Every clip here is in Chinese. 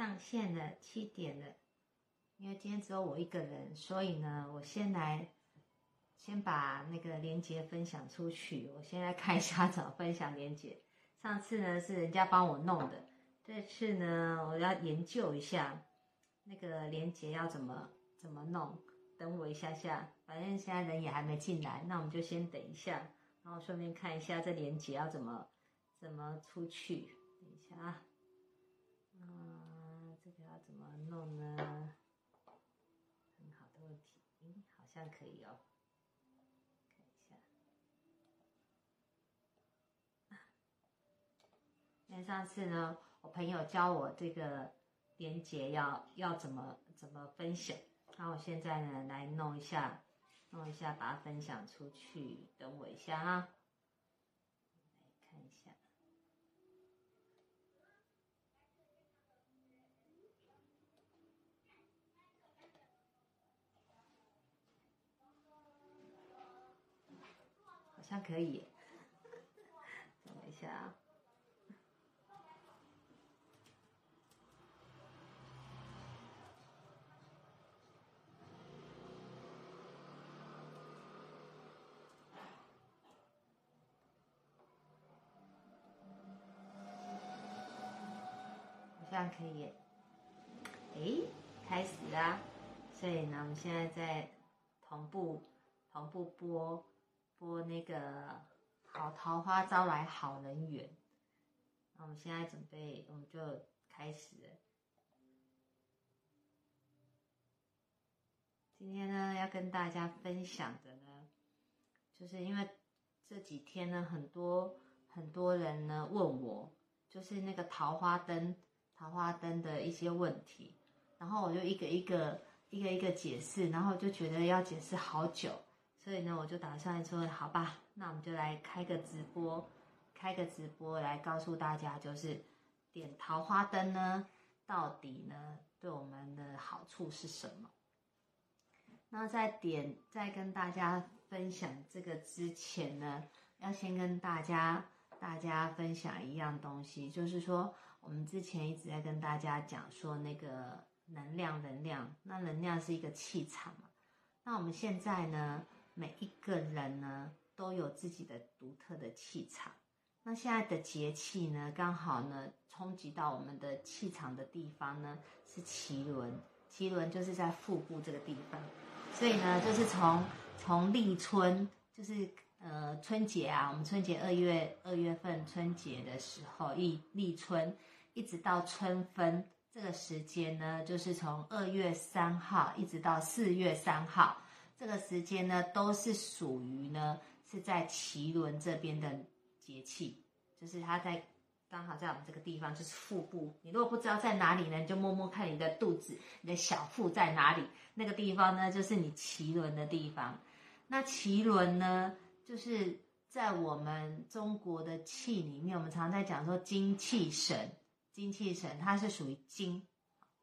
上线了，七点了。因为今天只有我一个人，所以呢，我先来先把那个链接分享出去。我先来看一下怎么分享链接。上次呢是人家帮我弄的，这次呢我要研究一下那个链接要怎么怎么弄。等我一下下，反正现在人也还没进来，那我们就先等一下，然后顺便看一下这链接要怎么怎么出去。等一下啊，嗯，这个要怎么弄呢？很好的问题，嗯，好像可以哦。看一下，因为上次呢，我朋友教我这个连接要要怎么怎么分享。那我现在呢，来弄一下，弄一下，把它分享出去。等我一下啊，来看一下，好像可以。等一下啊。这样可以，哎，开始啦！所以呢，我们现在在同步同步播播那个好桃花招来好人缘。那我们现在准备，我们就开始。今天呢，要跟大家分享的呢，就是因为这几天呢，很多很多人呢问我，就是那个桃花灯。桃花灯的一些问题，然后我就一个一个一个一个解释，然后就觉得要解释好久，所以呢，我就打算说，好吧，那我们就来开个直播，开个直播来告诉大家，就是点桃花灯呢，到底呢对我们的好处是什么？那在点在跟大家分享这个之前呢，要先跟大家大家分享一样东西，就是说。我们之前一直在跟大家讲说那个能量，能量，那能量是一个气场嘛。那我们现在呢，每一个人呢都有自己的独特的气场。那现在的节气呢，刚好呢冲击到我们的气场的地方呢是脐轮，脐轮就是在腹部这个地方。所以呢，就是从从立春，就是。呃，春节啊，我们春节二月二月份春节的时候立立春，一直到春分这个时间呢，就是从二月三号一直到四月三号，这个时间呢都是属于呢是在脐轮这边的节气，就是它在刚好在我们这个地方，就是腹部。你如果不知道在哪里呢，你就摸摸看你的肚子，你的小腹在哪里，那个地方呢就是你脐轮的地方。那脐轮呢？就是在我们中国的气里面，我们常在讲说精气神，精气神它是属于精，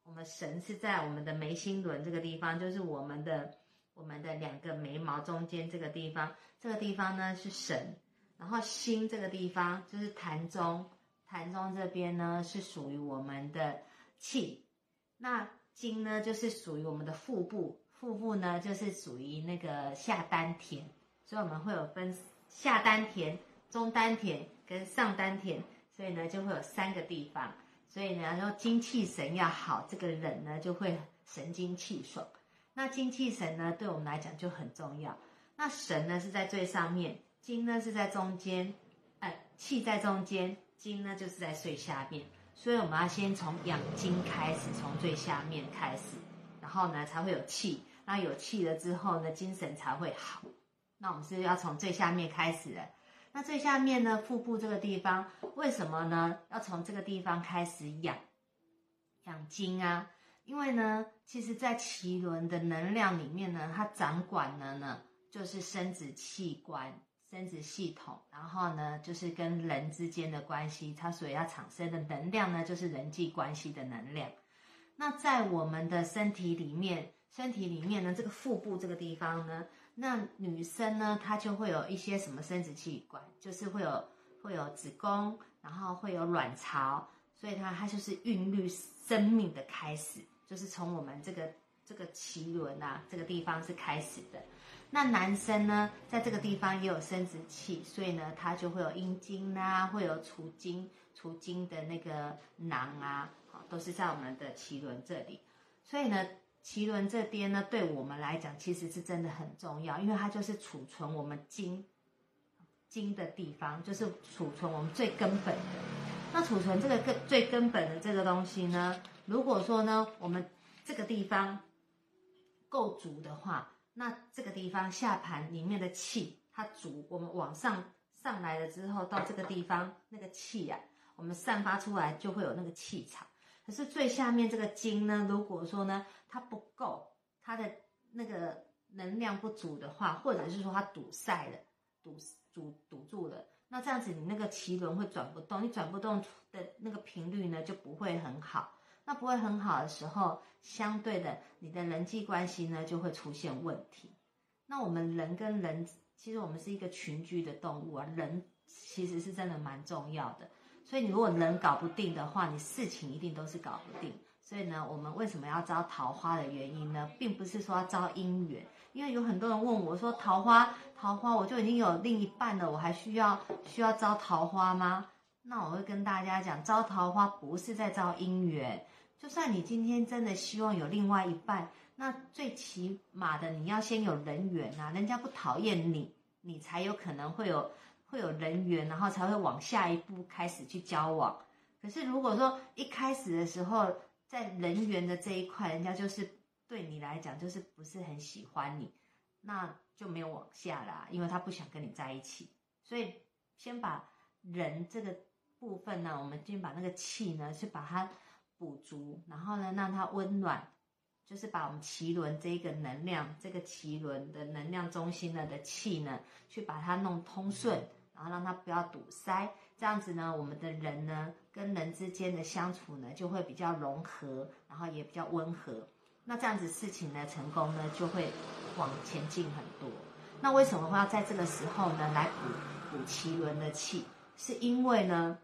我们神是在我们的眉心轮这个地方，就是我们的我们的两个眉毛中间这个地方，这个地方呢是神，然后心这个地方就是痰中，痰中这边呢是属于我们的气，那经呢就是属于我们的腹部，腹部呢就是属于那个下丹田。所以我们会有分下丹田、中丹田跟上丹田，所以呢就会有三个地方。所以呢，说精气神要好，这个人呢就会神清气爽。那精气神呢，对我们来讲就很重要。那神呢是在最上面，精呢是在中间，哎，气在中间，精呢就是在最下面。所以我们要先从养精开始，从最下面开始，然后呢才会有气。那有气了之后呢，精神才会好。那我们是要从最下面开始的。那最下面呢，腹部这个地方，为什么呢？要从这个地方开始养养精啊？因为呢，其实，在脐轮的能量里面呢，它掌管的呢，就是生殖器官、生殖系统，然后呢，就是跟人之间的关系，它所要产生的能量呢，就是人际关系的能量。那在我们的身体里面，身体里面呢，这个腹部这个地方呢。那女生呢，她就会有一些什么生殖器官，就是会有会有子宫，然后会有卵巢，所以它它就是孕育生命的开始，就是从我们这个这个脐轮啊这个地方是开始的。那男生呢，在这个地方也有生殖器，所以呢，他就会有阴茎啊，会有储精储精的那个囊啊，都是在我们的脐轮这里。所以呢，脐轮这边呢，对我们来讲其实是真的很重要，因为它就是储存我们精精的地方，就是储存我们最根本的。那储存这个根最根本的这个东西呢，如果说呢，我们这个地方够足的话。那这个地方下盘里面的气，它足，我们往上上来了之后，到这个地方那个气呀，我们散发出来就会有那个气场。可是最下面这个筋呢，如果说呢它不够，它的那个能量不足的话，或者是说它堵塞了，堵堵堵住了，那这样子你那个脐轮会转不动，你转不动的那个频率呢就不会很好。那不会很好的时候，相对的，你的人际关系呢就会出现问题。那我们人跟人，其实我们是一个群居的动物啊，人其实是真的蛮重要的。所以你如果人搞不定的话，你事情一定都是搞不定。所以呢，我们为什么要招桃花的原因呢，并不是说要招姻缘，因为有很多人问我说，桃花桃花，我就已经有另一半了，我还需要需要招桃花吗？那我会跟大家讲，招桃花不是在招姻缘。就算你今天真的希望有另外一半，那最起码的你要先有人缘啊，人家不讨厌你，你才有可能会有会有人缘，然后才会往下一步开始去交往。可是如果说一开始的时候，在人缘的这一块，人家就是对你来讲就是不是很喜欢你，那就没有往下啦，因为他不想跟你在一起。所以先把人这个部分呢，我们先把那个气呢，是把它。补足，然后呢，让它温暖，就是把我们脐轮这一个能量，这个脐轮的能量中心呢的气呢，去把它弄通顺，然后让它不要堵塞，这样子呢，我们的人呢跟人之间的相处呢就会比较融合，然后也比较温和。那这样子事情呢成功呢就会往前进很多。那为什么会要在这个时候呢来补补脐轮的气？是因为呢，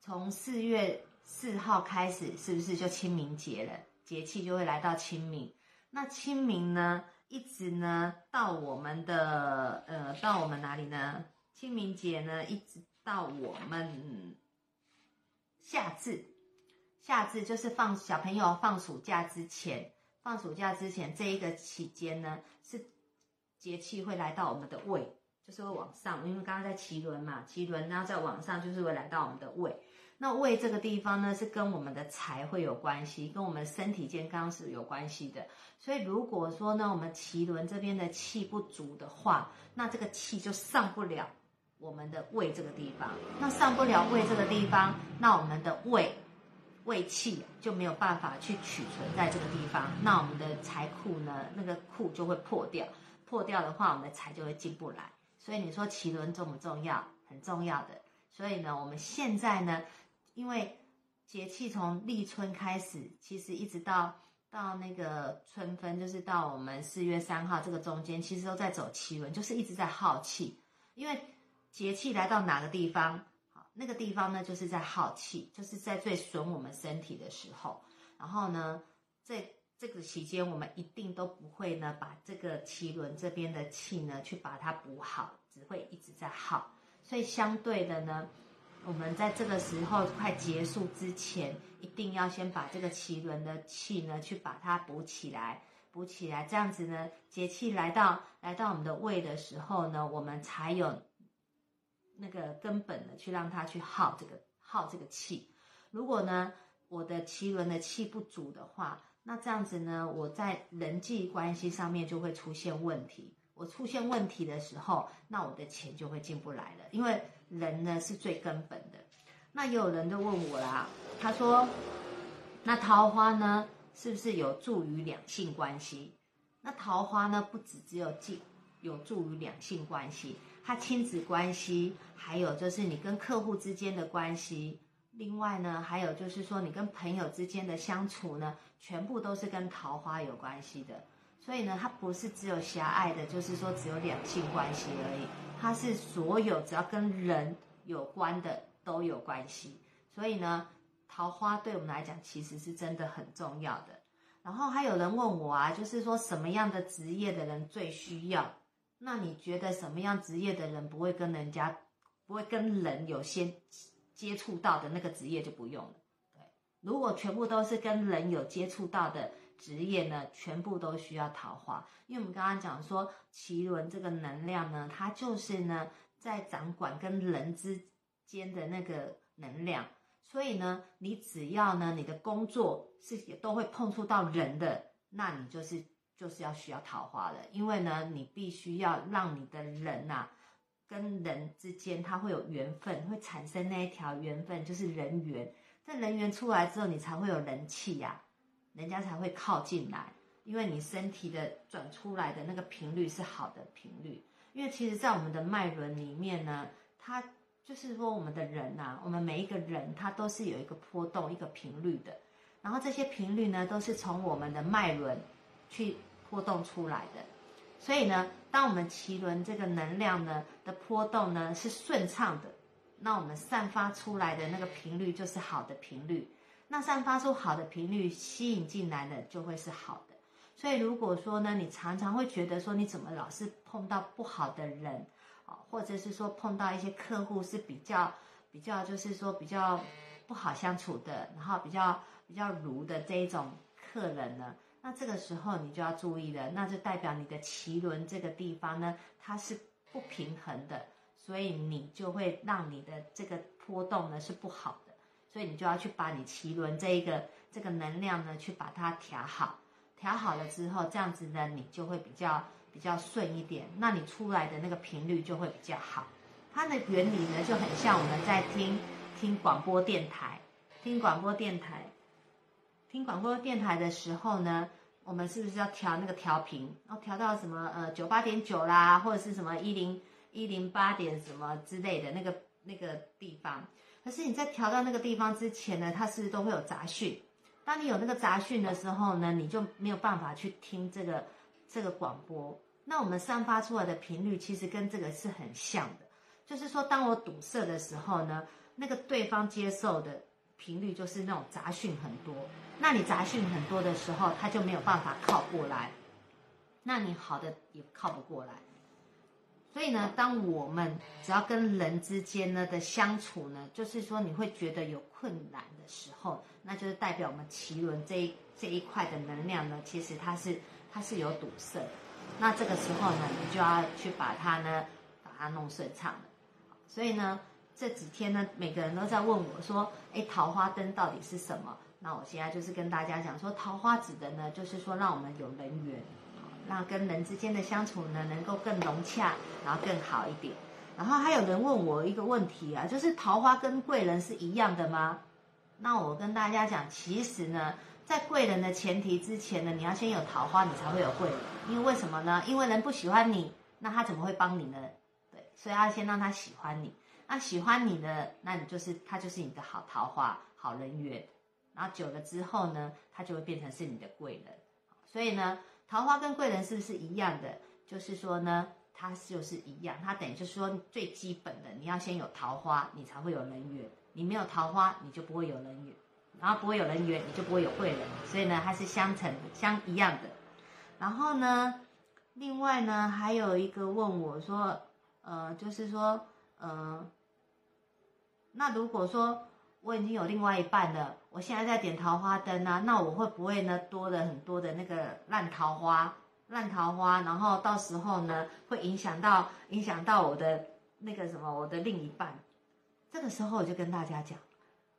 从四月。四号开始是不是就清明节了？节气就会来到清明。那清明呢，一直呢到我们的呃，到我们哪里呢？清明节呢，一直到我们夏至。夏至就是放小朋友放暑假之前，放暑假之前这一个期间呢，是节气会来到我们的胃，就是会往上，因为刚刚在脐轮嘛，脐轮然后再往上就是会来到我们的胃。那胃这个地方呢，是跟我们的财会有关系，跟我们身体健康是有关系的。所以如果说呢，我们脐轮这边的气不足的话，那这个气就上不了我们的胃这个地方。那上不了胃这个地方，那我们的胃胃气就没有办法去储存在这个地方。那我们的财库呢，那个库就会破掉。破掉的话，我们的财就会进不来。所以你说脐轮重不重要？很重要的。所以呢，我们现在呢。因为节气从立春开始，其实一直到到那个春分，就是到我们四月三号这个中间，其实都在走气轮，就是一直在耗气。因为节气来到哪个地方，好，那个地方呢，就是在耗气，就是在最损我们身体的时候。然后呢，在这个期间，我们一定都不会呢，把这个气轮这边的气呢，去把它补好，只会一直在耗。所以相对的呢。我们在这个时候快结束之前，一定要先把这个脐轮的气呢，去把它补起来，补起来，这样子呢，节气来到来到我们的胃的时候呢，我们才有那个根本的去让它去耗这个耗这个气。如果呢，我的脐轮的气不足的话，那这样子呢，我在人际关系上面就会出现问题。我出现问题的时候，那我的钱就会进不来了，因为。人呢是最根本的，那也有人都问我啦，他说，那桃花呢是不是有助于两性关系？那桃花呢不只只有进有助于两性关系，它亲子关系，还有就是你跟客户之间的关系，另外呢还有就是说你跟朋友之间的相处呢，全部都是跟桃花有关系的。所以呢，它不是只有狭隘的，就是说只有两性关系而已。它是所有只要跟人有关的都有关系。所以呢，桃花对我们来讲其实是真的很重要的。然后还有人问我啊，就是说什么样的职业的人最需要？那你觉得什么样职业的人不会跟人家不会跟人有些接触到的那个职业就不用了。对，如果全部都是跟人有接触到的职业呢，全部都需要桃花。因为我们刚刚讲说奇轮这个能量呢，它就是呢在掌管跟人之间的那个能量。所以呢，你只要呢，你的工作是都会碰触到人的，那你就是就是要需要桃花的，因为呢，你必须要让你的人呐，跟人之间他会有缘分，会产生那一条缘分，就是人缘。这人缘出来之后，你才会有人气呀，人家才会靠近来，因为你身体的转出来的那个频率是好的频率。因为其实，在我们的脉轮里面呢，它。就是说，我们的人呐，我们每一个人他都是有一个波动、一个频率的，然后这些频率呢，都是从我们的脉轮去波动出来的。所以呢，当我们脐轮这个能量呢的波动呢是顺畅的，那我们散发出来的那个频率就是好的频率。那散发出好的频率，吸引进来的就会是好的。所以如果说呢，你常常会觉得说，你怎么老是碰到不好的人？啊或者是说碰到一些客户是比较比较，就是说比较不好相处的，然后比较比较如的这一种客人呢，那这个时候你就要注意了，那就代表你的脐轮这个地方呢，它是不平衡的，所以你就会让你的这个波动呢是不好的，所以你就要去把你脐轮这一个这个能量呢去把它调好，调好了之后，这样子呢你就会比较。比较顺一点，那你出来的那个频率就会比较好。它的原理呢就很像我们在听听广播电台，听广播电台，听广播电台的时候呢，我们是不是要调那个调频？要调到什么呃九八点九啦，或者是什么一零一零八点什么之类的那个那个地方。可是你在调到那个地方之前呢，它是都会有杂讯。当你有那个杂讯的时候呢，你就没有办法去听这个。这个广播，那我们散发出来的频率其实跟这个是很像的，就是说，当我堵塞的时候呢，那个对方接受的频率就是那种杂讯很多，那你杂讯很多的时候，他就没有办法靠过来，那你好的也靠不过来。所以呢，当我们只要跟人之间呢的相处呢，就是说你会觉得有困难的时候，那就是代表我们脐轮这一这一块的能量呢，其实它是。它是有堵塞，那这个时候呢，你就要去把它呢，把它弄顺畅。所以呢，这几天呢，每个人都在问我说：“哎，桃花灯到底是什么？”那我现在就是跟大家讲说，桃花指的呢，就是说让我们有人缘，让跟人之间的相处呢，能够更融洽，然后更好一点。然后还有人问我一个问题啊，就是桃花跟贵人是一样的吗？那我跟大家讲，其实呢。在贵人的前提之前呢，你要先有桃花，你才会有贵人。因为为什么呢？因为人不喜欢你，那他怎么会帮你呢？对，所以要先让他喜欢你。那喜欢你的，那你就是他就是你的好桃花、好人缘。然后久了之后呢，他就会变成是你的贵人。所以呢，桃花跟贵人是不是一样的？就是说呢，它就是一样，它等于就是说最基本的，你要先有桃花，你才会有人缘。你没有桃花，你就不会有人缘。然后不会有人缘，你就不会有贵人，所以呢，它是相成相一样的。然后呢，另外呢，还有一个问我说，呃，就是说，呃，那如果说我已经有另外一半了，我现在在点桃花灯啊，那我会不会呢多了很多的那个烂桃花？烂桃花，然后到时候呢会影响到影响到我的那个什么我的另一半？这个时候我就跟大家讲，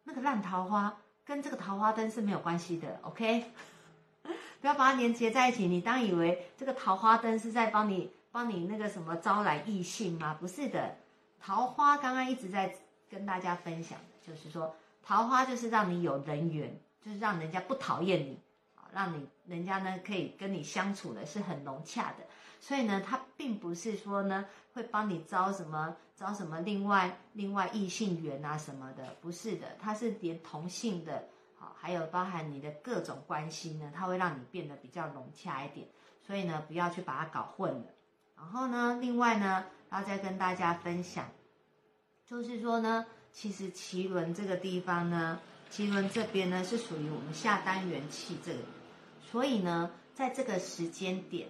那个烂桃花。跟这个桃花灯是没有关系的，OK？不要把它连接在一起。你当以为这个桃花灯是在帮你帮你那个什么招来异性吗？不是的，桃花刚刚一直在跟大家分享，就是说桃花就是让你有人缘，就是让人家不讨厌你啊，让你人家呢可以跟你相处的是很融洽的。所以呢，它并不是说呢会帮你招什么。招什么另外另外异性缘啊什么的，不是的，它是连同性的，好，还有包含你的各种关系呢，它会让你变得比较融洽一点，所以呢，不要去把它搞混了。然后呢，另外呢，然后再跟大家分享，就是说呢，其实奇轮这个地方呢，脐轮这边呢是属于我们下单元气这个，所以呢，在这个时间点，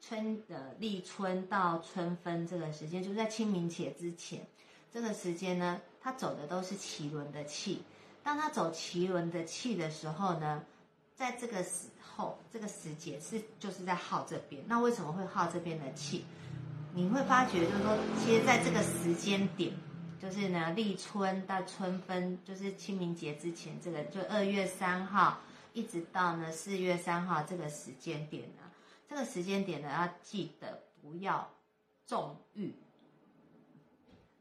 春的立春到春分这个时间，就是在清明节之前，这个时间呢，它走的都是脐轮的气。当它走脐轮的气的时候呢，在这个时候，这个时节是就是在耗这边。那为什么会耗这边的气？你会发觉，就是说，其实在这个时间点。就是呢，立春到春分，就是清明节之前，这个就二月三号，一直到呢四月三号这个时间点呢，这个时间点呢要记得不要纵欲。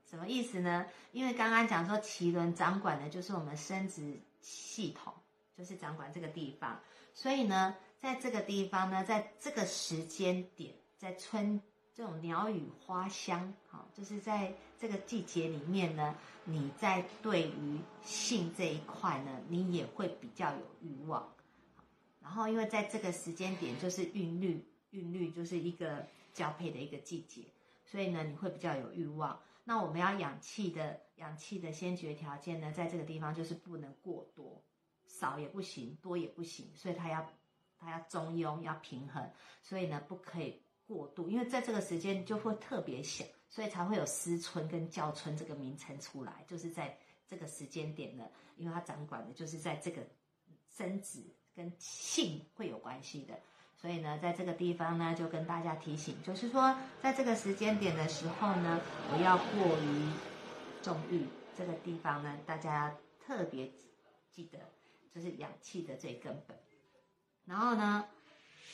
什么意思呢？因为刚刚讲说脐轮掌管的就是我们生殖系统，就是掌管这个地方，所以呢，在这个地方呢，在这个时间点，在春。这种鸟语花香，好，就是在这个季节里面呢，你在对于性这一块呢，你也会比较有欲望。然后，因为在这个时间点就是韵律，韵律就是一个交配的一个季节，所以呢，你会比较有欲望。那我们要养气的，养气的先决条件呢，在这个地方就是不能过多，少也不行，多也不行，所以它要它要中庸，要平衡，所以呢，不可以。过度，因为在这个时间就会特别小，所以才会有思春跟教春这个名称出来，就是在这个时间点呢，因为它掌管的就是在这个生殖跟性会有关系的，所以呢，在这个地方呢，就跟大家提醒，就是说，在这个时间点的时候呢，不要过于纵欲，这个地方呢，大家特别记得，就是养气的最根本。然后呢，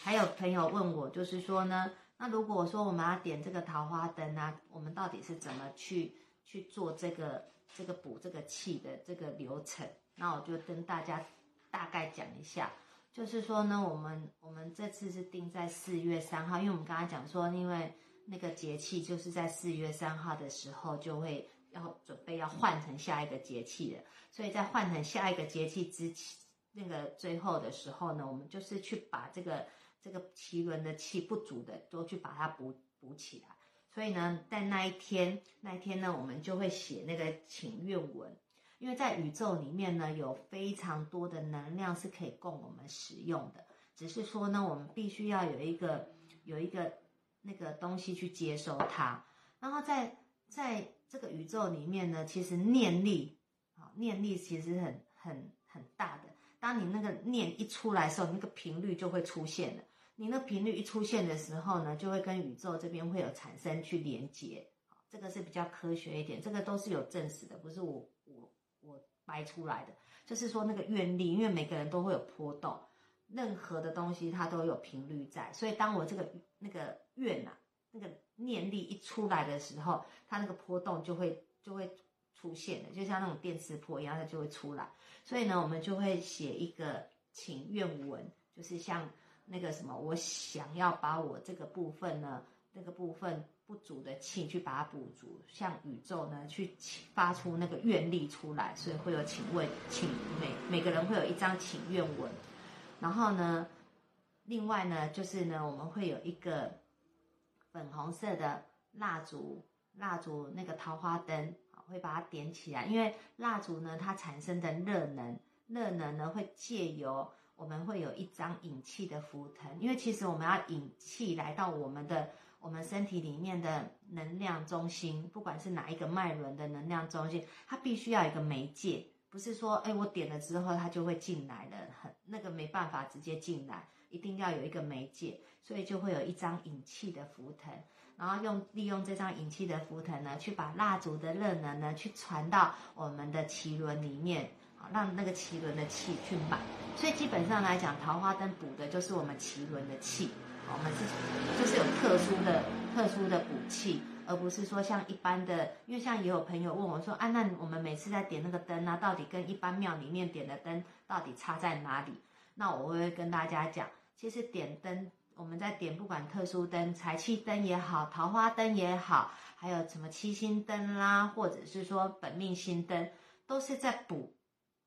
还有朋友问我，就是说呢。那如果说我们要点这个桃花灯啊，我们到底是怎么去去做这个这个补这个气的这个流程？那我就跟大家大概讲一下，就是说呢，我们我们这次是定在四月三号，因为我们刚才讲说，因为那个节气就是在四月三号的时候就会要准备要换成下一个节气的，所以在换成下一个节气之前，那个最后的时候呢，我们就是去把这个。这个脐轮的气不足的，都去把它补补起来。所以呢，在那一天，那一天呢，我们就会写那个请愿文。因为在宇宙里面呢，有非常多的能量是可以供我们使用的。只是说呢，我们必须要有一个有一个那个东西去接收它。然后在在这个宇宙里面呢，其实念力啊，念力其实很很很大的。当你那个念一出来的时候，那个频率就会出现了。你那频率一出现的时候呢，就会跟宇宙这边会有产生去连接，这个是比较科学一点，这个都是有证实的，不是我我我掰出来的。就是说那个愿力，因为每个人都会有波动，任何的东西它都有频率在，所以当我这个那个愿呐，那个念力一出来的时候，它那个波动就会就会出现的，就像那种电磁波一样，它就会出来。所以呢，我们就会写一个请愿文，就是像。那个什么，我想要把我这个部分呢，那个部分不足的气去把它补足，向宇宙呢去发出那个愿力出来，所以会有请问，请每每个人会有一张请愿文，然后呢，另外呢就是呢，我们会有一个粉红色的蜡烛，蜡烛那个桃花灯，会把它点起来，因为蜡烛呢它产生的热能，热能呢会借由。我们会有一张引气的浮藤，因为其实我们要引气来到我们的我们身体里面的能量中心，不管是哪一个脉轮的能量中心，它必须要有一个媒介，不是说哎我点了之后它就会进来的，很那个没办法直接进来，一定要有一个媒介，所以就会有一张引气的浮藤，然后用利用这张引气的浮藤呢，去把蜡烛的热能呢去传到我们的脐轮里面。好让那个脐轮的气去满，所以基本上来讲，桃花灯补的就是我们脐轮的气。我们是就是有特殊的、特殊的补气，而不是说像一般的。因为像也有朋友问我说：“啊，那我们每次在点那个灯啊，到底跟一般庙里面点的灯到底差在哪里？”那我会跟大家讲，其实点灯，我们在点不管特殊灯、财气灯也好，桃花灯也好，还有什么七星灯啦，或者是说本命星灯，都是在补。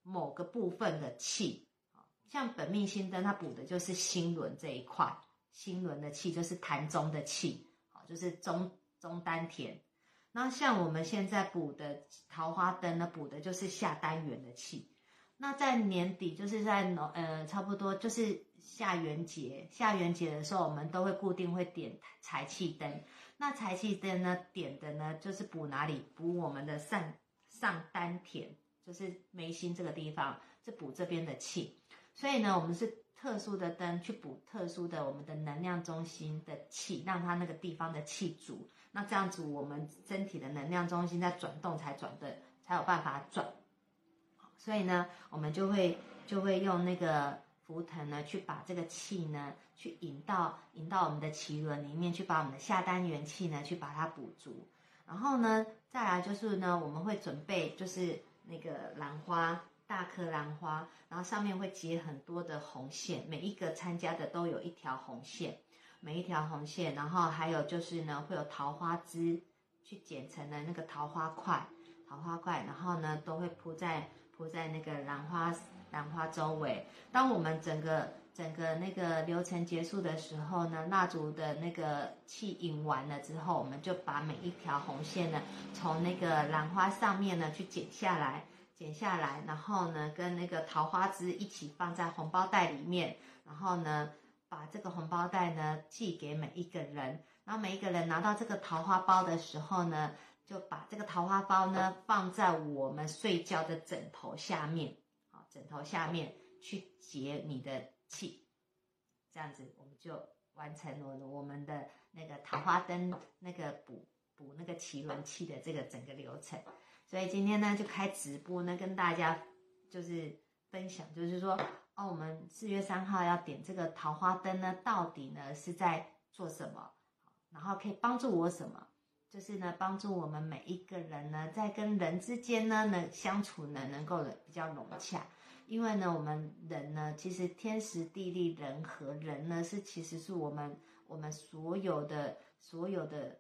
某个部分的气，像本命星灯，它补的就是心轮这一块，心轮的气就是痰中的气，好，就是中中丹田。那像我们现在补的桃花灯呢，补的就是下丹元的气。那在年底，就是在农呃差不多就是下元节，下元节的时候，我们都会固定会点财气灯。那财气灯呢，点的呢就是补哪里？补我们的上上丹田，就是眉心这个地方，是补这边的气。所以呢，我们是特殊的灯去补特殊的我们的能量中心的气，让它那个地方的气足。那这样子，我们身体的能量中心在转动才转的，才有办法转。所以呢，我们就会就会用那个浮藤呢，去把这个气呢，去引到引到我们的脐轮里面，去把我们的下丹元气呢，去把它补足。然后呢，再来就是呢，我们会准备就是那个兰花，大颗兰花，然后上面会结很多的红线，每一个参加的都有一条红线，每一条红线，然后还有就是呢，会有桃花枝，去剪成的那个桃花块，桃花块，然后呢，都会铺在。铺在那个兰花兰花周围。当我们整个整个那个流程结束的时候呢，蜡烛的那个气引完了之后，我们就把每一条红线呢，从那个兰花上面呢去剪下来，剪下来，然后呢跟那个桃花枝一起放在红包袋里面，然后呢把这个红包袋呢寄给每一个人，然后每一个人拿到这个桃花包的时候呢。就把这个桃花包呢放在我们睡觉的枕头下面，好，枕头下面去结你的气，这样子我们就完成了我们的那个桃花灯那个补补那个脐轮气的这个整个流程。所以今天呢就开直播呢跟大家就是分享，就是说哦，我们四月三号要点这个桃花灯呢，到底呢是在做什么？然后可以帮助我什么？就是呢，帮助我们每一个人呢，在跟人之间呢，能相处呢，能够比较融洽。因为呢，我们人呢，其实天时地利人和，人呢是其实是我们我们所有的所有的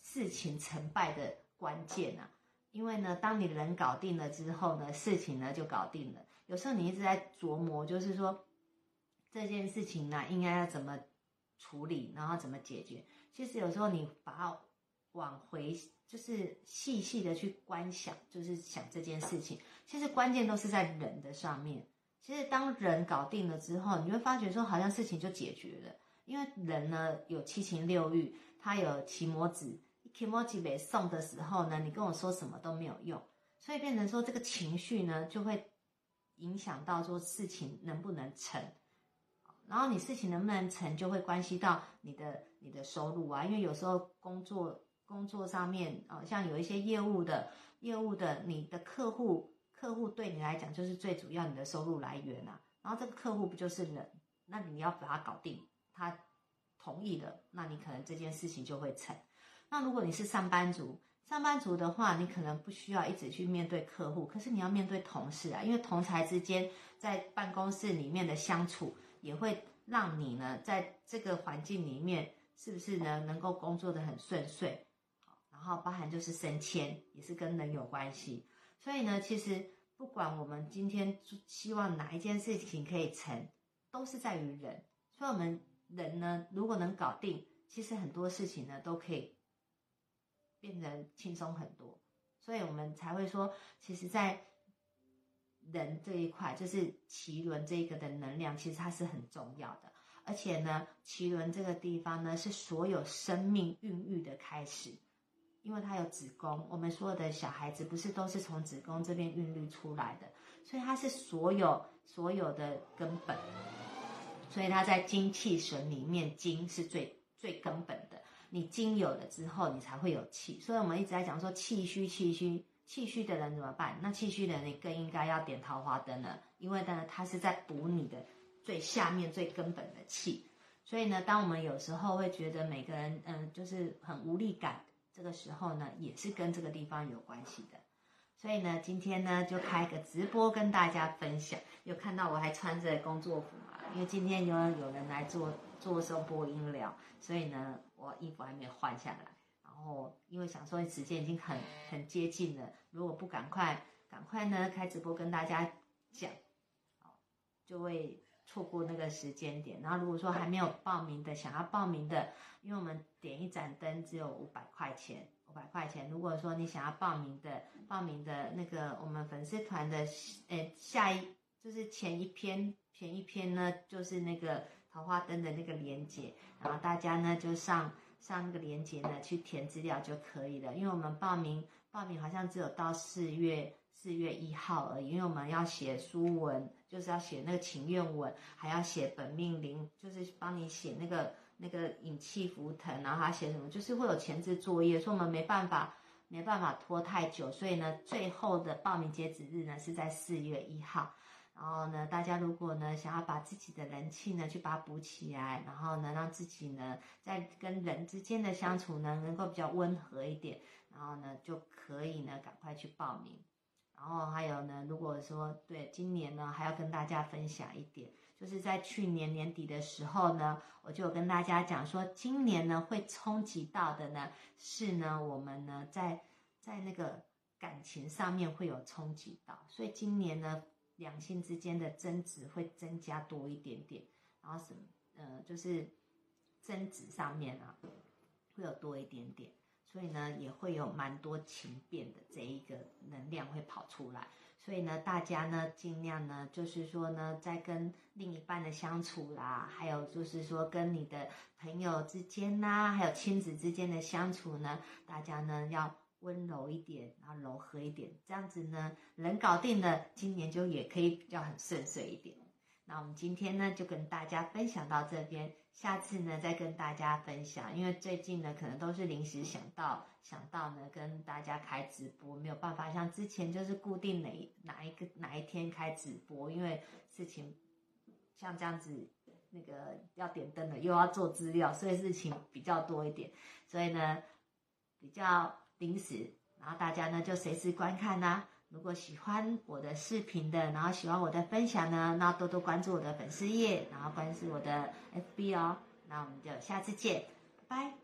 事情成败的关键啊。因为呢，当你人搞定了之后呢，事情呢就搞定了。有时候你一直在琢磨，就是说这件事情呢，应该要怎么处理，然后怎么解决。其实有时候你把。往回就是细细的去观想，就是想这件事情。其实关键都是在人的上面。其实当人搞定了之后，你会发觉说好像事情就解决了。因为人呢有七情六欲，他有奇魔子，奇魔子被送的时候呢，你跟我说什么都没有用。所以变成说这个情绪呢就会影响到说事情能不能成。然后你事情能不能成，就会关系到你的你的收入啊。因为有时候工作。工作上面啊，像有一些业务的业务的，你的客户客户对你来讲就是最主要你的收入来源啊。然后这个客户不就是人？那你要把它搞定，他同意了，那你可能这件事情就会成。那如果你是上班族，上班族的话，你可能不需要一直去面对客户，可是你要面对同事啊，因为同才之间在办公室里面的相处，也会让你呢在这个环境里面是不是呢能够工作的很顺遂。然后包含就是升迁，也是跟人有关系。所以呢，其实不管我们今天希望哪一件事情可以成，都是在于人。所以，我们人呢，如果能搞定，其实很多事情呢都可以变得轻松很多。所以我们才会说，其实，在人这一块，就是脐轮这个的能量，其实它是很重要的。而且呢，脐轮这个地方呢，是所有生命孕育的开始。因为它有子宫，我们所有的小孩子不是都是从子宫这边孕育出来的，所以它是所有所有的根本。所以它在精气神里面，精是最最根本的。你精有了之后，你才会有气。所以我们一直在讲说气虚，气虚，气虚的人怎么办？那气虚的人你更应该要点桃花灯了，因为呢，它是在补你的最下面最根本的气。所以呢，当我们有时候会觉得每个人嗯，就是很无力感。这个时候呢，也是跟这个地方有关系的，所以呢，今天呢就开个直播跟大家分享。有看到我还穿着工作服嘛？因为今天有有人来做做声播音疗，所以呢，我衣服还没有换下来。然后因为想说时间已经很很接近了，如果不赶快赶快呢开直播跟大家讲，就会错过那个时间点。然后如果说还没有报名的，想要报名的，因为我们点一盏灯只有五百块钱，五百块钱。如果说你想要报名的，报名的那个我们粉丝团的，呃，下一就是前一篇，前一篇呢就是那个桃花灯的那个链接，然后大家呢就上上那个链接呢去填资料就可以了。因为我们报名报名好像只有到四月。四月一号而已，因为我们要写书文，就是要写那个情愿文，还要写本命灵，就是帮你写那个那个引气浮腾，然后还写什么，就是会有前置作业，所以我们没办法没办法拖太久，所以呢，最后的报名截止日呢是在四月一号。然后呢，大家如果呢想要把自己的人气呢去把它补起来，然后呢让自己呢在跟人之间的相处呢能够比较温和一点，然后呢就可以呢赶快去报名。然后还有呢，如果说对今年呢，还要跟大家分享一点，就是在去年年底的时候呢，我就跟大家讲说，今年呢会冲击到的呢是呢，我们呢在在那个感情上面会有冲击到，所以今年呢两性之间的争执会增加多一点点，然后什么呃就是争执上面啊会有多一点点。所以呢，也会有蛮多情变的这一个能量会跑出来。所以呢，大家呢尽量呢，就是说呢，在跟另一半的相处啦，还有就是说跟你的朋友之间呐，还有亲子之间的相处呢，大家呢要温柔一点，然后柔和一点，这样子呢，人搞定了，今年就也可以比较很顺遂一点。那我们今天呢，就跟大家分享到这边。下次呢，再跟大家分享。因为最近呢，可能都是临时想到想到呢，跟大家开直播，没有办法像之前就是固定哪哪一个哪一天开直播。因为事情像这样子，那个要点灯了，又要做资料，所以事情比较多一点。所以呢，比较临时，然后大家呢就随时观看啦。如果喜欢我的视频的，然后喜欢我的分享呢，那多多关注我的粉丝页，然后关注我的 FB 哦。那我们就下次见，拜拜。